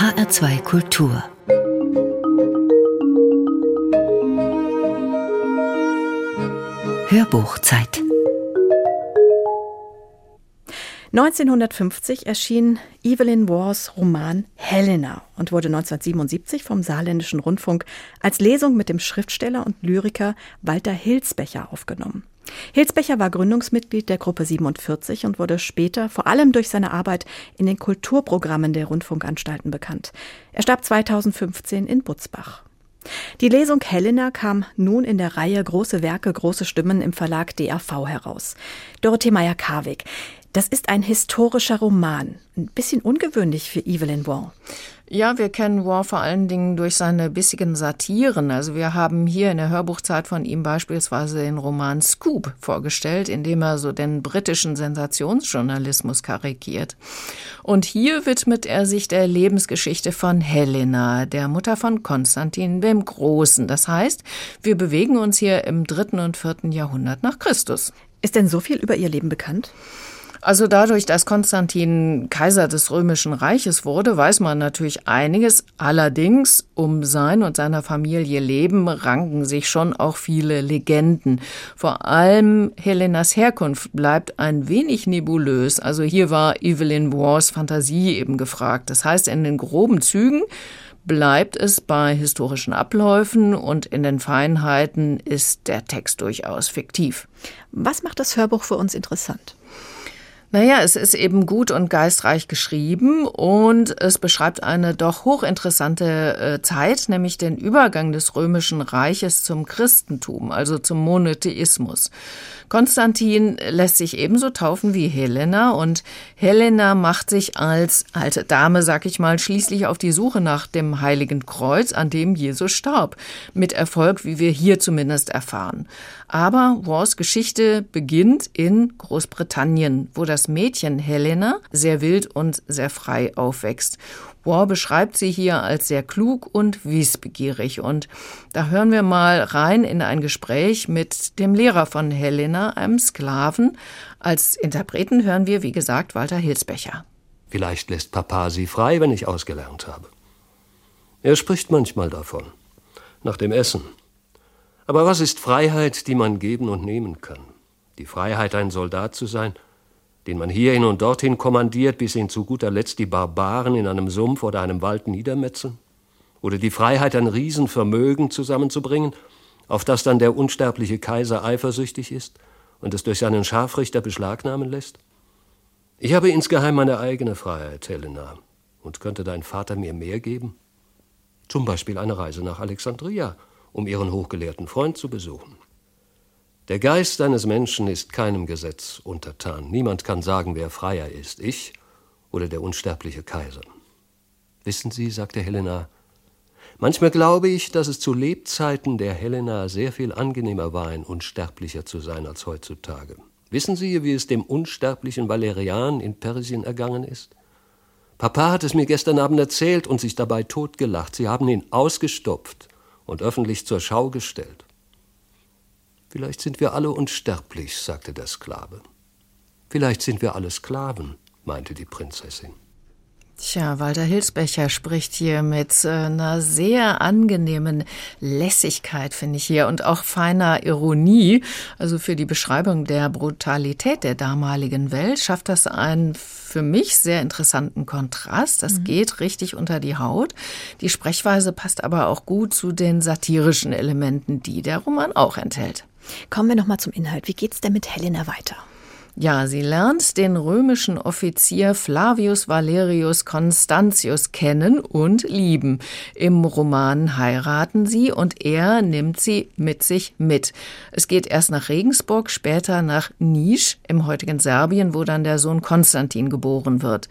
HR2 Kultur Hörbuchzeit 1950 erschien Evelyn Waughs Roman Helena und wurde 1977 vom Saarländischen Rundfunk als Lesung mit dem Schriftsteller und Lyriker Walter Hilsbecher aufgenommen. Hilsbecher war Gründungsmitglied der Gruppe 47 und wurde später vor allem durch seine Arbeit in den Kulturprogrammen der Rundfunkanstalten bekannt. Er starb 2015 in Butzbach. Die Lesung Helena kam nun in der Reihe Große Werke, große Stimmen im Verlag DAV heraus. Dorothee Meyer-Karwig, das ist ein historischer Roman. Ein bisschen ungewöhnlich für Evelyn Waugh. Ja, wir kennen Waugh vor allen Dingen durch seine bissigen Satiren. Also wir haben hier in der Hörbuchzeit von ihm beispielsweise den Roman Scoop vorgestellt, in dem er so den britischen Sensationsjournalismus karikiert. Und hier widmet er sich der Lebensgeschichte von Helena, der Mutter von Konstantin dem Großen. Das heißt, wir bewegen uns hier im dritten und vierten Jahrhundert nach Christus. Ist denn so viel über ihr Leben bekannt? Also dadurch, dass Konstantin Kaiser des Römischen Reiches wurde, weiß man natürlich einiges. Allerdings um sein und seiner Familie Leben ranken sich schon auch viele Legenden. Vor allem Helenas Herkunft bleibt ein wenig nebulös. Also hier war Evelyn Wars Fantasie eben gefragt. Das heißt, in den groben Zügen bleibt es bei historischen Abläufen und in den Feinheiten ist der Text durchaus fiktiv. Was macht das Hörbuch für uns interessant? Naja, es ist eben gut und geistreich geschrieben und es beschreibt eine doch hochinteressante äh, Zeit, nämlich den Übergang des Römischen Reiches zum Christentum, also zum Monotheismus. Konstantin lässt sich ebenso taufen wie Helena und Helena macht sich als alte Dame, sag ich mal, schließlich auf die Suche nach dem Heiligen Kreuz, an dem Jesus starb. Mit Erfolg, wie wir hier zumindest erfahren. Aber Wars Geschichte beginnt in Großbritannien, wo das Mädchen Helena sehr wild und sehr frei aufwächst. War beschreibt sie hier als sehr klug und wissbegierig. Und da hören wir mal rein in ein Gespräch mit dem Lehrer von Helena, einem Sklaven. Als Interpreten hören wir, wie gesagt, Walter Hilsbecher. Vielleicht lässt Papa sie frei, wenn ich ausgelernt habe. Er spricht manchmal davon. Nach dem Essen. Aber was ist Freiheit, die man geben und nehmen kann? Die Freiheit, ein Soldat zu sein – den man hierhin und dorthin kommandiert, bis ihn zu guter Letzt die Barbaren in einem Sumpf oder einem Wald niedermetzeln? Oder die Freiheit, ein Riesenvermögen zusammenzubringen, auf das dann der unsterbliche Kaiser eifersüchtig ist und es durch seinen Scharfrichter beschlagnahmen lässt? Ich habe insgeheim meine eigene Freiheit, Helena. Und könnte dein Vater mir mehr geben? Zum Beispiel eine Reise nach Alexandria, um ihren hochgelehrten Freund zu besuchen. Der Geist eines Menschen ist keinem Gesetz untertan. Niemand kann sagen, wer freier ist, ich oder der unsterbliche Kaiser. Wissen Sie, sagte Helena, manchmal glaube ich, dass es zu Lebzeiten der Helena sehr viel angenehmer war, ein Unsterblicher zu sein als heutzutage. Wissen Sie, wie es dem unsterblichen Valerian in Persien ergangen ist? Papa hat es mir gestern Abend erzählt und sich dabei totgelacht. Sie haben ihn ausgestopft und öffentlich zur Schau gestellt. Vielleicht sind wir alle unsterblich, sagte der Sklave. Vielleicht sind wir alle Sklaven, meinte die Prinzessin. Tja, Walter Hilsbecher spricht hier mit äh, einer sehr angenehmen Lässigkeit, finde ich hier, und auch feiner Ironie. Also für die Beschreibung der Brutalität der damaligen Welt schafft das einen für mich sehr interessanten Kontrast. Das mhm. geht richtig unter die Haut. Die Sprechweise passt aber auch gut zu den satirischen Elementen, die der Roman auch enthält. Kommen wir noch mal zum Inhalt. Wie geht's denn mit Helena weiter? Ja, sie lernt den römischen Offizier Flavius Valerius Constantius kennen und lieben. Im Roman heiraten sie und er nimmt sie mit sich mit. Es geht erst nach Regensburg, später nach Nisch im heutigen Serbien, wo dann der Sohn Konstantin geboren wird.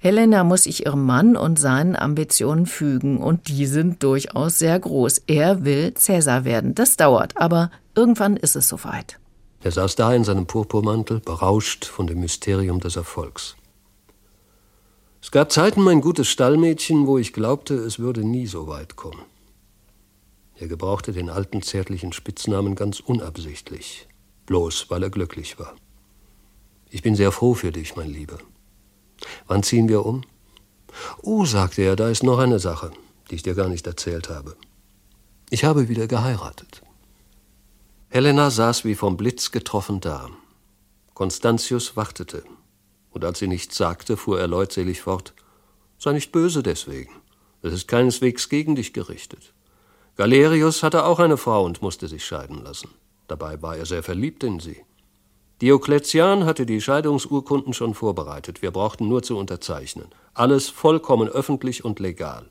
Helena muss sich ihrem Mann und seinen Ambitionen fügen und die sind durchaus sehr groß. Er will Cäsar werden. Das dauert, aber irgendwann ist es soweit. Er saß da in seinem Purpurmantel, berauscht von dem Mysterium des Erfolgs. Es gab Zeiten, mein gutes Stallmädchen, wo ich glaubte, es würde nie so weit kommen. Er gebrauchte den alten zärtlichen Spitznamen ganz unabsichtlich, bloß weil er glücklich war. Ich bin sehr froh für dich, mein Lieber. Wann ziehen wir um? Oh, sagte er, da ist noch eine Sache, die ich dir gar nicht erzählt habe. Ich habe wieder geheiratet. Helena saß wie vom Blitz getroffen da. Constantius wartete. Und als sie nichts sagte, fuhr er leutselig fort: Sei nicht böse deswegen. Es ist keineswegs gegen dich gerichtet. Galerius hatte auch eine Frau und musste sich scheiden lassen. Dabei war er sehr verliebt in sie. Diokletian hatte die Scheidungsurkunden schon vorbereitet. Wir brauchten nur zu unterzeichnen. Alles vollkommen öffentlich und legal.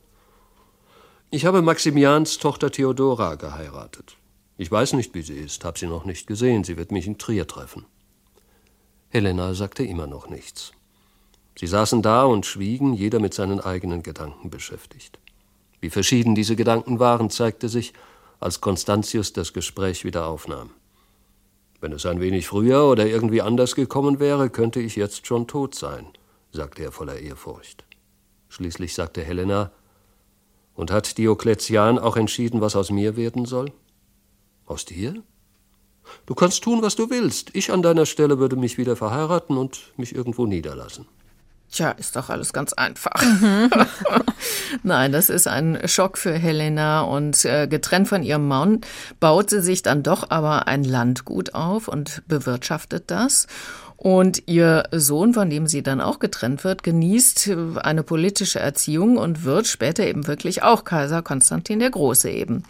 Ich habe Maximians Tochter Theodora geheiratet. Ich weiß nicht, wie sie ist, habe sie noch nicht gesehen. Sie wird mich in Trier treffen. Helena sagte immer noch nichts. Sie saßen da und schwiegen, jeder mit seinen eigenen Gedanken beschäftigt. Wie verschieden diese Gedanken waren, zeigte sich, als Constantius das Gespräch wieder aufnahm. Wenn es ein wenig früher oder irgendwie anders gekommen wäre, könnte ich jetzt schon tot sein, sagte er voller Ehrfurcht. Schließlich sagte Helena, und hat Diokletian auch entschieden, was aus mir werden soll? Aus dir? Du kannst tun, was du willst. Ich an deiner Stelle würde mich wieder verheiraten und mich irgendwo niederlassen. Tja, ist doch alles ganz einfach. Nein, das ist ein Schock für Helena und äh, getrennt von ihrem Mann baut sie sich dann doch aber ein Landgut auf und bewirtschaftet das. Und ihr Sohn, von dem sie dann auch getrennt wird, genießt eine politische Erziehung und wird später eben wirklich auch Kaiser Konstantin der Große eben.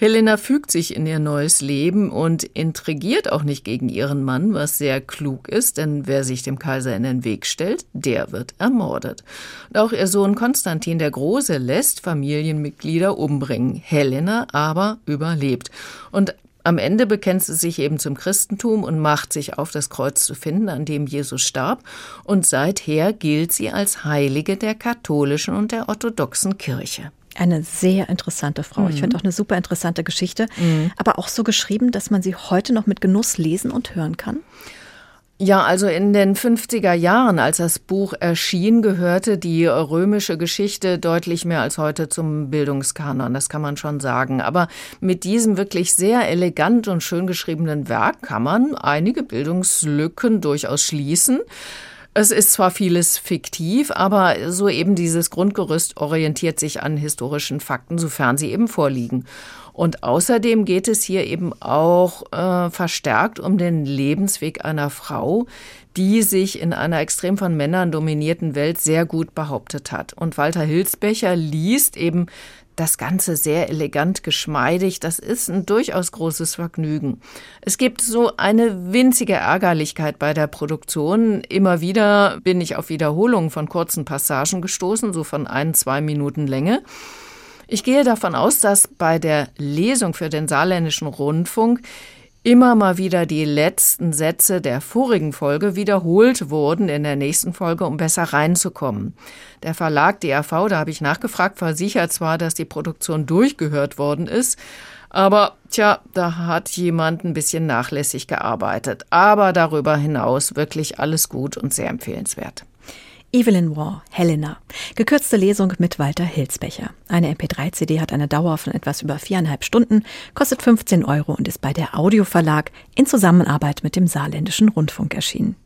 Helena fügt sich in ihr neues Leben und intrigiert auch nicht gegen ihren Mann, was sehr klug ist, denn wer sich dem Kaiser in den Weg stellt, der wird ermordet. Und auch ihr Sohn Konstantin der Große lässt Familienmitglieder umbringen. Helena aber überlebt. Und am Ende bekennt sie sich eben zum Christentum und macht sich auf, das Kreuz zu finden, an dem Jesus starb. Und seither gilt sie als Heilige der katholischen und der orthodoxen Kirche. Eine sehr interessante Frau. Mhm. Ich finde auch eine super interessante Geschichte, mhm. aber auch so geschrieben, dass man sie heute noch mit Genuss lesen und hören kann. Ja, also in den 50er Jahren, als das Buch erschien, gehörte die römische Geschichte deutlich mehr als heute zum Bildungskanon, das kann man schon sagen. Aber mit diesem wirklich sehr elegant und schön geschriebenen Werk kann man einige Bildungslücken durchaus schließen. Es ist zwar vieles fiktiv, aber so eben dieses Grundgerüst orientiert sich an historischen Fakten, sofern sie eben vorliegen. Und außerdem geht es hier eben auch äh, verstärkt um den Lebensweg einer Frau, die sich in einer extrem von Männern dominierten Welt sehr gut behauptet hat. Und Walter Hilsbecher liest eben das Ganze sehr elegant, geschmeidig. Das ist ein durchaus großes Vergnügen. Es gibt so eine winzige Ärgerlichkeit bei der Produktion. Immer wieder bin ich auf Wiederholungen von kurzen Passagen gestoßen, so von ein, zwei Minuten Länge. Ich gehe davon aus, dass bei der Lesung für den saarländischen Rundfunk immer mal wieder die letzten Sätze der vorigen Folge wiederholt wurden in der nächsten Folge, um besser reinzukommen. Der Verlag DAV, da habe ich nachgefragt, versichert zwar, dass die Produktion durchgehört worden ist, aber tja, da hat jemand ein bisschen nachlässig gearbeitet. Aber darüber hinaus wirklich alles gut und sehr empfehlenswert. Evelyn Waugh, Helena. Gekürzte Lesung mit Walter Hilsbecher. Eine MP3-CD hat eine Dauer von etwas über viereinhalb Stunden, kostet 15 Euro und ist bei der Audioverlag in Zusammenarbeit mit dem Saarländischen Rundfunk erschienen.